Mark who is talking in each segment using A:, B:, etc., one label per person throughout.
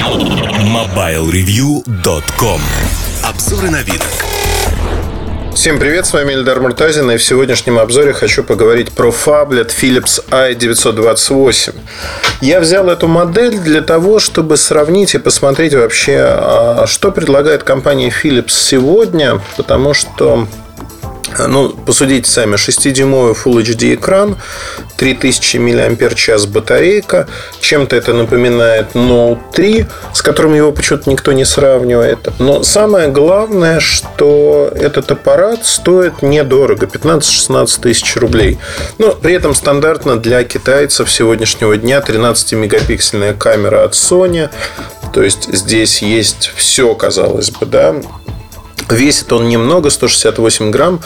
A: MobileReview.com Обзоры на вид.
B: Всем привет, с вами Эльдар Муртазин, и в сегодняшнем обзоре хочу поговорить про фаблет Philips i928. Я взял эту модель для того, чтобы сравнить и посмотреть вообще, а, что предлагает компания Philips сегодня, потому что ну, посудите сами, 6-дюймовый Full HD экран, 3000 мАч батарейка. Чем-то это напоминает Note 3, с которым его почему-то никто не сравнивает. Но самое главное, что этот аппарат стоит недорого, 15-16 тысяч рублей. Но при этом стандартно для китайцев сегодняшнего дня 13-мегапиксельная камера от Sony. То есть здесь есть все, казалось бы, да, Весит он немного, 168 грамм,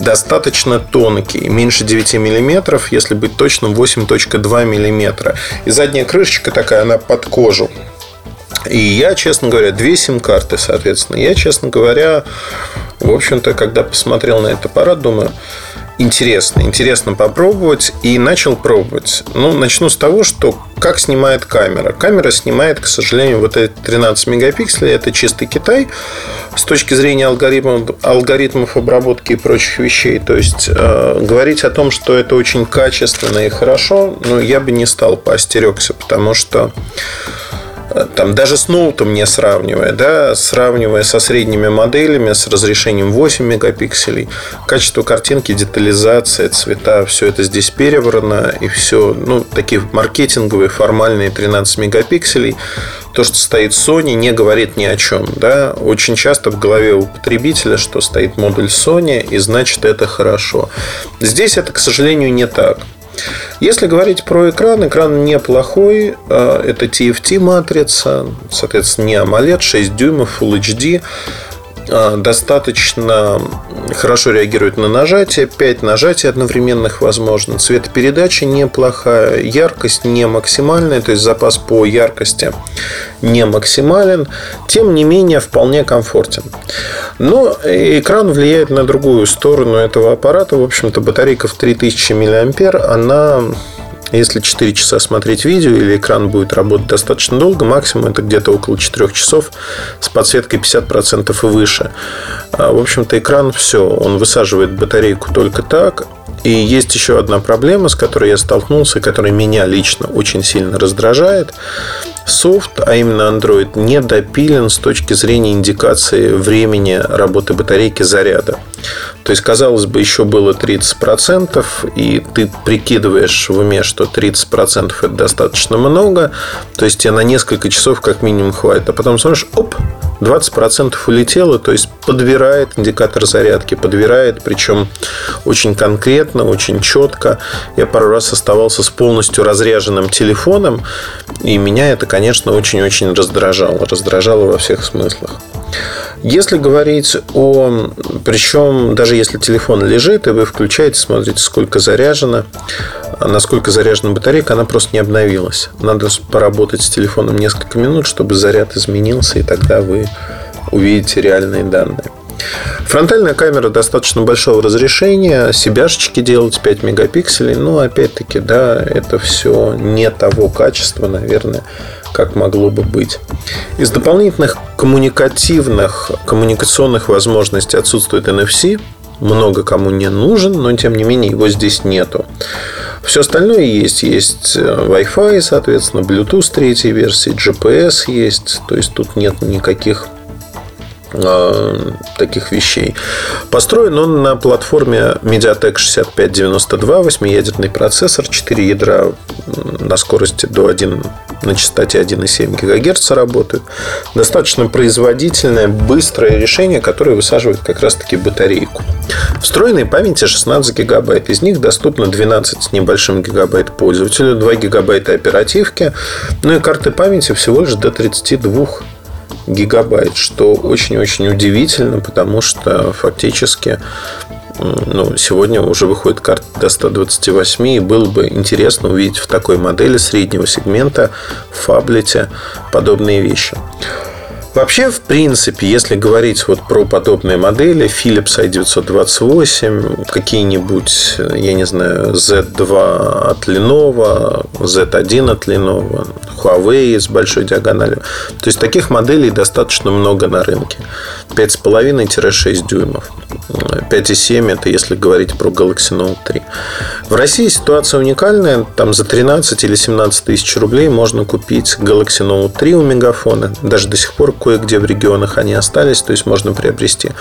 B: достаточно тонкий, меньше 9 миллиметров, если быть точным, 8.2 миллиметра. И задняя крышечка такая, она под кожу. И я, честно говоря, две сим-карты, соответственно. Я, честно говоря, в общем-то, когда посмотрел на этот аппарат, думаю, интересно, интересно попробовать и начал пробовать. Ну, начну с того, что как снимает камера. Камера снимает, к сожалению, вот эти 13 мегапикселей, это чистый Китай с точки зрения алгоритмов, алгоритмов обработки и прочих вещей. То есть, э, говорить о том, что это очень качественно и хорошо, ну, я бы не стал поостерегся, потому что там даже с ноутом не сравнивая, да, сравнивая со средними моделями с разрешением 8 мегапикселей, качество картинки, детализация, цвета, все это здесь перебрано, и все, ну, такие маркетинговые, формальные 13 мегапикселей, то, что стоит Sony, не говорит ни о чем, да, очень часто в голове у потребителя, что стоит модуль Sony, и значит это хорошо. Здесь это, к сожалению, не так. Если говорить про экран, экран неплохой. А, это TFT матрица, соответственно, не AMOLED, 6 дюймов, Full HD. А, достаточно хорошо реагирует на нажатие. 5 нажатий одновременных возможно. Цветопередача неплохая. Яркость не максимальная, то есть запас по яркости не максимален. Тем не менее, вполне комфортен. Но экран влияет на другую сторону этого аппарата. В общем-то, батарейка в 3000 мА, она если 4 часа смотреть видео или экран будет работать достаточно долго, максимум это где-то около 4 часов с подсветкой 50% и выше. А, в общем-то, экран все, он высаживает батарейку только так. И есть еще одна проблема, с которой я столкнулся, которая меня лично очень сильно раздражает софт, а именно Android, не допилен с точки зрения индикации времени работы батарейки заряда. То есть, казалось бы, еще было 30%, и ты прикидываешь в уме, что 30% это достаточно много, то есть тебе на несколько часов как минимум хватит. А потом смотришь, оп, 20% улетело, то есть подбирает индикатор зарядки, подбирает, причем очень конкретно, очень четко. Я пару раз оставался с полностью разряженным телефоном, и меня это, конечно, очень-очень раздражало. Раздражало во всех смыслах. Если говорить о... Причем, даже если телефон лежит, и вы включаете, смотрите, сколько заряжено, насколько заряжена батарейка, она просто не обновилась. Надо поработать с телефоном несколько минут, чтобы заряд изменился, и тогда вы увидите реальные данные. Фронтальная камера достаточно большого разрешения, себяшечки делать 5 мегапикселей, но опять-таки, да, это все не того качества, наверное, как могло бы быть. Из дополнительных коммуникативных, коммуникационных возможностей отсутствует NFC, много кому не нужен, но тем не менее его здесь нету. Все остальное есть. Есть э, Wi-Fi, соответственно, Bluetooth третьей версии, GPS есть. То есть тут нет никаких Э, таких вещей. Построен он на платформе MediaTek 6592, 8-ядерный процессор, 4 ядра на скорости до 1, на частоте 1,7 ГГц работают. Достаточно производительное, быстрое решение, которое высаживает как раз-таки батарейку. Встроенной памяти 16 гигабайт. Из них доступно 12 с небольшим гигабайт пользователю, 2 гигабайта оперативки, ну и карты памяти всего лишь до 32 гигабайт, что очень-очень удивительно, потому что фактически ну, сегодня уже выходит карта до 128, и было бы интересно увидеть в такой модели среднего сегмента в фаблете подобные вещи. Вообще, в принципе, если говорить вот про подобные модели, Philips i928, какие-нибудь, я не знаю, Z2 от Lenovo, Z1 от Lenovo, Huawei с большой диагональю. То есть таких моделей достаточно много на рынке. 5,5-6 дюймов. 5,7 это если говорить про Galaxy Note 3. В России ситуация уникальная. Там за 13 или 17 тысяч рублей можно купить Galaxy Note 3 у Мегафона. Даже до сих пор кое-где в регионах они остались, то есть можно приобрести.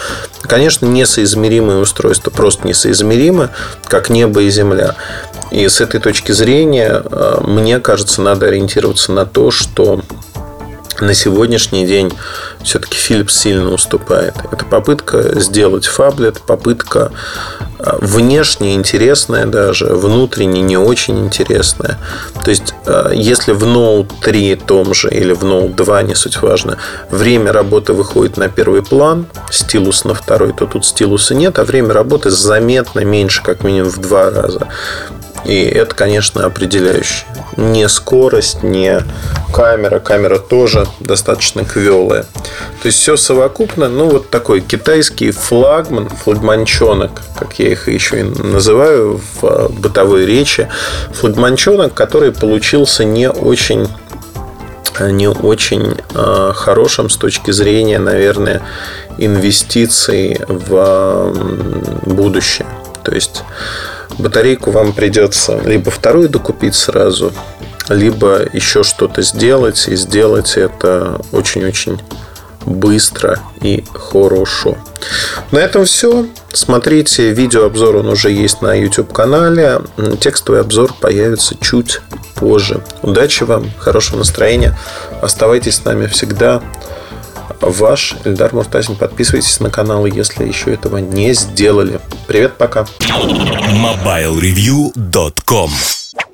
B: Конечно, несоизмеримые устройства, просто несоизмеримы, как небо и земля. И с этой точки зрения, э, мне кажется, надо ориентироваться на то, что на сегодняшний день все-таки Philips сильно уступает. Это попытка сделать фаблет, попытка внешне интересная даже, внутренне не очень интересная. То есть, а, если в Note 3 том же или в Note 2, не суть важно, время работы выходит на первый план, стилус на второй, то тут стилуса нет, а время работы заметно меньше, как минимум в два раза. И это, конечно, определяющее. Не скорость, не камера. Камера тоже достаточно квелая. То есть все совокупно. Ну, вот такой китайский флагман, флагманчонок, как я их еще и называю в а, бытовой речи. Флагманчонок, который получился не очень не очень э, хорошим с точки зрения, наверное, инвестиций в будущее. То есть батарейку вам придется либо вторую докупить сразу, либо еще что-то сделать, и сделать это очень-очень быстро и хорошо. На этом все. Смотрите, видеообзор он уже есть на YouTube-канале. Текстовый обзор появится чуть позже. Удачи вам, хорошего настроения. Оставайтесь с нами всегда ваш Эльдар Муртазин. Подписывайтесь на канал, если еще этого не сделали. Привет, пока.
A: MobileReview.com